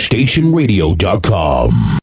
HouseStationRadio.com.